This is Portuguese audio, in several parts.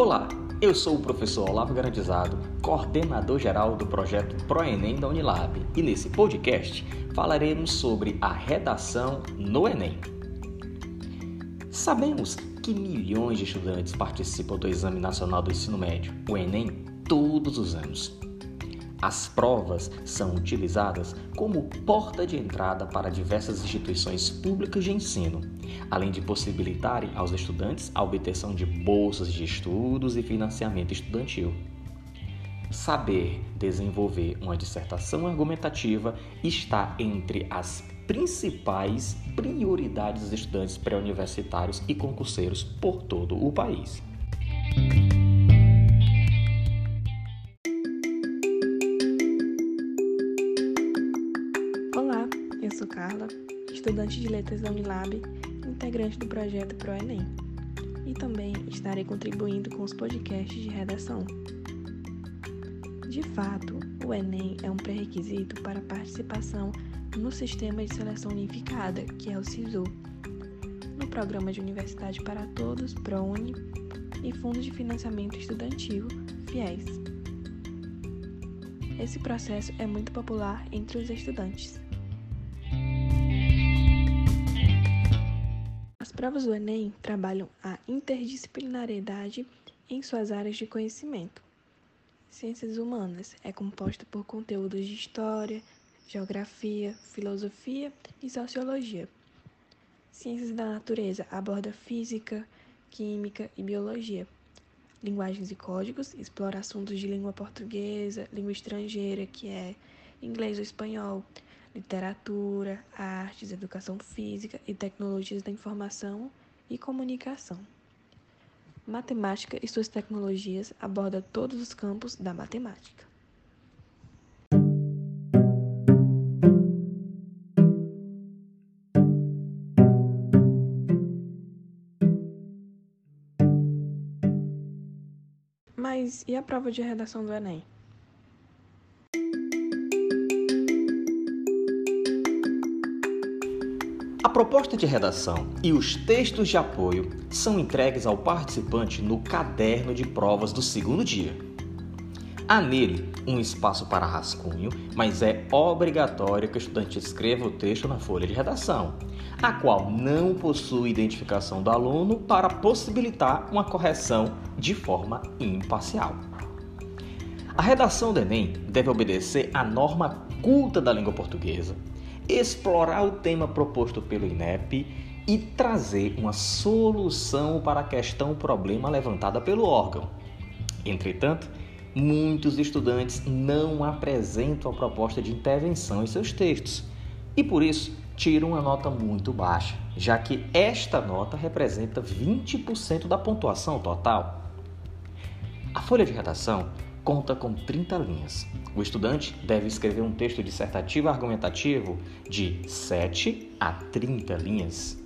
Olá, eu sou o professor Olavo Garantizado, coordenador geral do projeto ProEnem da Unilab, e nesse podcast falaremos sobre a redação no Enem. Sabemos que milhões de estudantes participam do Exame Nacional do Ensino Médio, o Enem, todos os anos. As provas são utilizadas como porta de entrada para diversas instituições públicas de ensino, além de possibilitarem aos estudantes a obtenção de bolsas de estudos e financiamento estudantil. Saber desenvolver uma dissertação argumentativa está entre as principais prioridades dos estudantes pré-universitários e concurseiros por todo o país. Da Unilab, integrante do projeto ProEnem, e também estarei contribuindo com os podcasts de redação. De fato, o Enem é um pré-requisito para a participação no Sistema de Seleção Unificada, que é o SISU, no Programa de Universidade para Todos, ProUni, e Fundo de Financiamento Estudantil, FIES. Esse processo é muito popular entre os estudantes. Provas do Enem trabalham a interdisciplinariedade em suas áreas de conhecimento. Ciências humanas é composta por conteúdos de história, geografia, filosofia e sociologia. Ciências da natureza aborda física, química e biologia. Linguagens e códigos explora assuntos de língua portuguesa, língua estrangeira, que é inglês ou espanhol, literatura, artes, educação física e tecnologias da informação e comunicação. Matemática e suas tecnologias aborda todos os campos da matemática. Mas e a prova de redação do Enem? A proposta de redação e os textos de apoio são entregues ao participante no caderno de provas do segundo dia. Há nele um espaço para rascunho, mas é obrigatório que o estudante escreva o texto na folha de redação, a qual não possui identificação do aluno para possibilitar uma correção de forma imparcial. A redação do Enem deve obedecer à norma culta da língua portuguesa, explorar o tema proposto pelo INEP e trazer uma solução para a questão problema levantada pelo órgão. Entretanto, muitos estudantes não apresentam a proposta de intervenção em seus textos e por isso tiram uma nota muito baixa, já que esta nota representa 20% da pontuação total. A folha de redação conta com 30 linhas. O estudante deve escrever um texto dissertativo argumentativo de 7 a 30 linhas.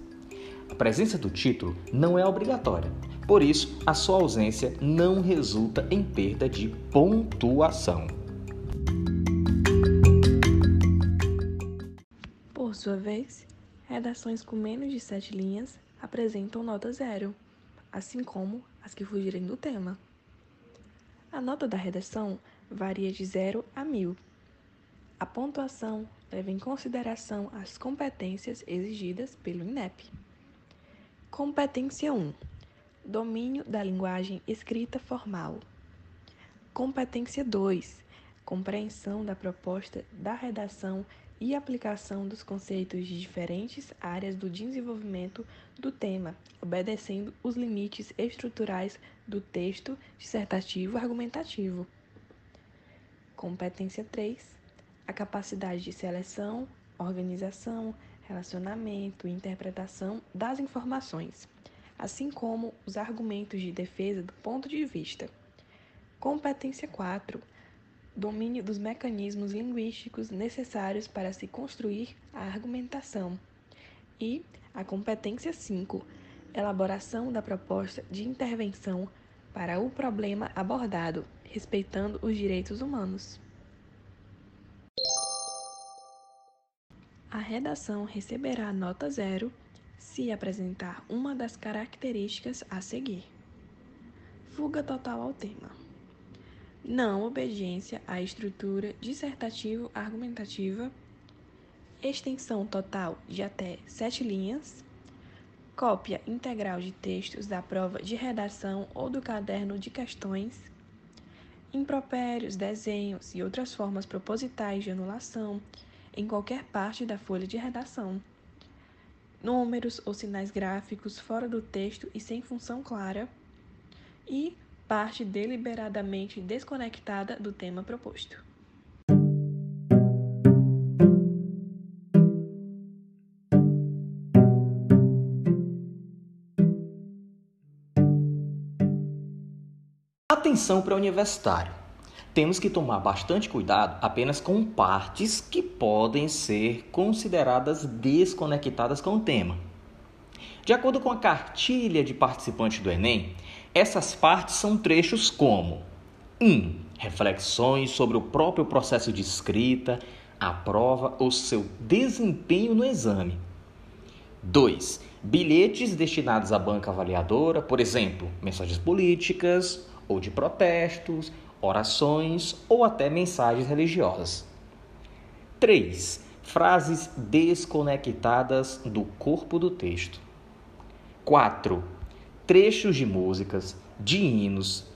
A presença do título não é obrigatória, por isso, a sua ausência não resulta em perda de pontuação. Por sua vez, redações com menos de 7 linhas apresentam nota zero, assim como as que fugirem do tema. A nota da redação varia de 0 a 1000. A pontuação leva em consideração as competências exigidas pelo INEP. Competência 1: Domínio da linguagem escrita formal. Competência 2: Compreensão da proposta da redação e aplicação dos conceitos de diferentes áreas do desenvolvimento do tema, obedecendo os limites estruturais do texto dissertativo argumentativo. Competência 3. A capacidade de seleção, organização, relacionamento e interpretação das informações, assim como os argumentos de defesa do ponto de vista. Competência 4 domínio dos mecanismos linguísticos necessários para se construir a argumentação. E a competência 5, elaboração da proposta de intervenção para o problema abordado, respeitando os direitos humanos. A redação receberá nota zero se apresentar uma das características a seguir. fuga total ao tema. Não obediência à estrutura dissertativo-argumentativa, extensão total de até sete linhas, cópia integral de textos da prova de redação ou do caderno de questões, impropérios, desenhos e outras formas propositais de anulação em qualquer parte da folha de redação, números ou sinais gráficos fora do texto e sem função clara, e parte deliberadamente desconectada do tema proposto. Atenção para o universitário. Temos que tomar bastante cuidado apenas com partes que podem ser consideradas desconectadas com o tema. De acordo com a cartilha de participantes do Enem, essas partes são trechos como 1. Um, reflexões sobre o próprio processo de escrita, a prova ou seu desempenho no exame. 2. Bilhetes destinados à banca avaliadora, por exemplo, mensagens políticas ou de protestos, orações ou até mensagens religiosas. 3. Frases desconectadas do corpo do texto. 4. Trechos de músicas, de hinos,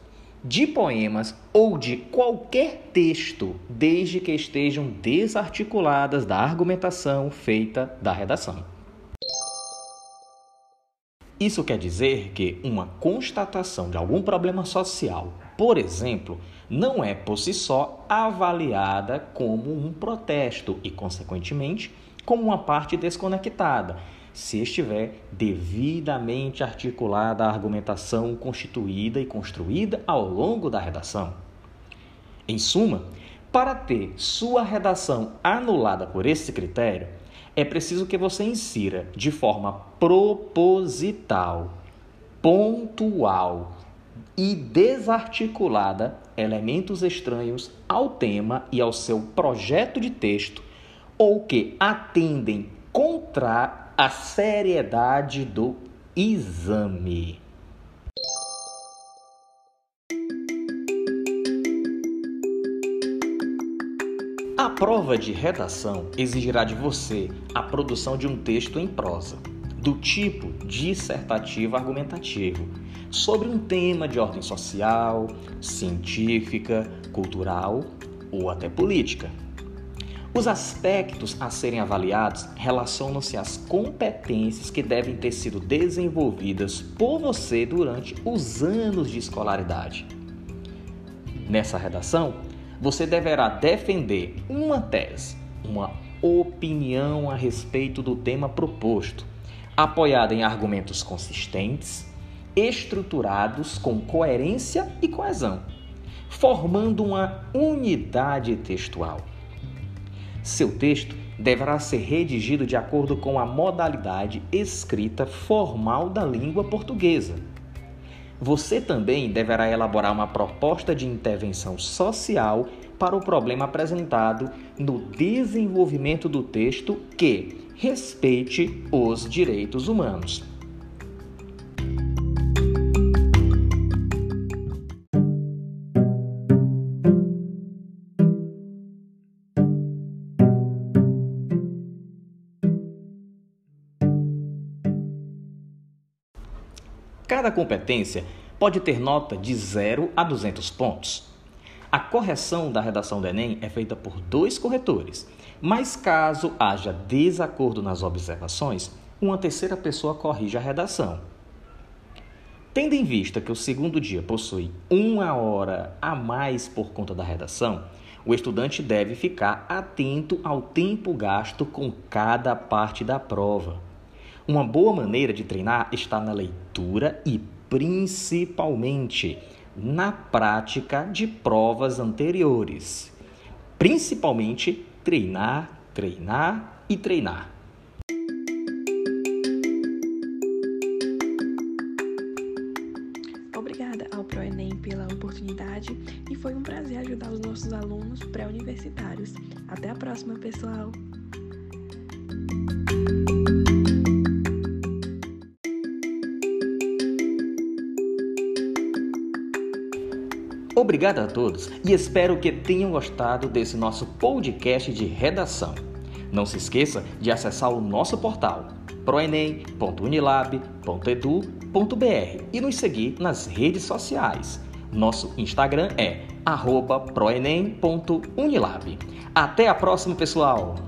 de poemas ou de qualquer texto, desde que estejam desarticuladas da argumentação feita da redação. Isso quer dizer que uma constatação de algum problema social, por exemplo, não é por si só avaliada como um protesto e, consequentemente, como uma parte desconectada, se estiver devidamente articulada a argumentação constituída e construída ao longo da redação. Em suma, para ter sua redação anulada por esse critério, é preciso que você insira de forma proposital, pontual e desarticulada elementos estranhos ao tema e ao seu projeto de texto ou que atendem contra a seriedade do exame. A prova de redação exigirá de você a produção de um texto em prosa, do tipo dissertativo argumentativo, sobre um tema de ordem social, científica, cultural ou até política. Os aspectos a serem avaliados relacionam-se às competências que devem ter sido desenvolvidas por você durante os anos de escolaridade. Nessa redação, você deverá defender uma tese, uma opinião a respeito do tema proposto, apoiada em argumentos consistentes, estruturados com coerência e coesão, formando uma unidade textual. Seu texto deverá ser redigido de acordo com a modalidade escrita formal da língua portuguesa você também deverá elaborar uma proposta de intervenção social para o problema apresentado no desenvolvimento do texto que respeite os direitos humanos. Cada competência pode ter nota de 0 a 200 pontos. A correção da redação do Enem é feita por dois corretores, mas caso haja desacordo nas observações, uma terceira pessoa corrige a redação. Tendo em vista que o segundo dia possui uma hora a mais por conta da redação, o estudante deve ficar atento ao tempo gasto com cada parte da prova. Uma boa maneira de treinar está na leitura e, principalmente, na prática de provas anteriores. Principalmente, treinar, treinar e treinar. Obrigada ao ProEnem pela oportunidade e foi um prazer ajudar os nossos alunos pré-universitários. Até a próxima, pessoal! Obrigado a todos e espero que tenham gostado desse nosso podcast de redação. Não se esqueça de acessar o nosso portal proenem.unilab.edu.br e nos seguir nas redes sociais. Nosso Instagram é proenem.unilab. Até a próxima, pessoal!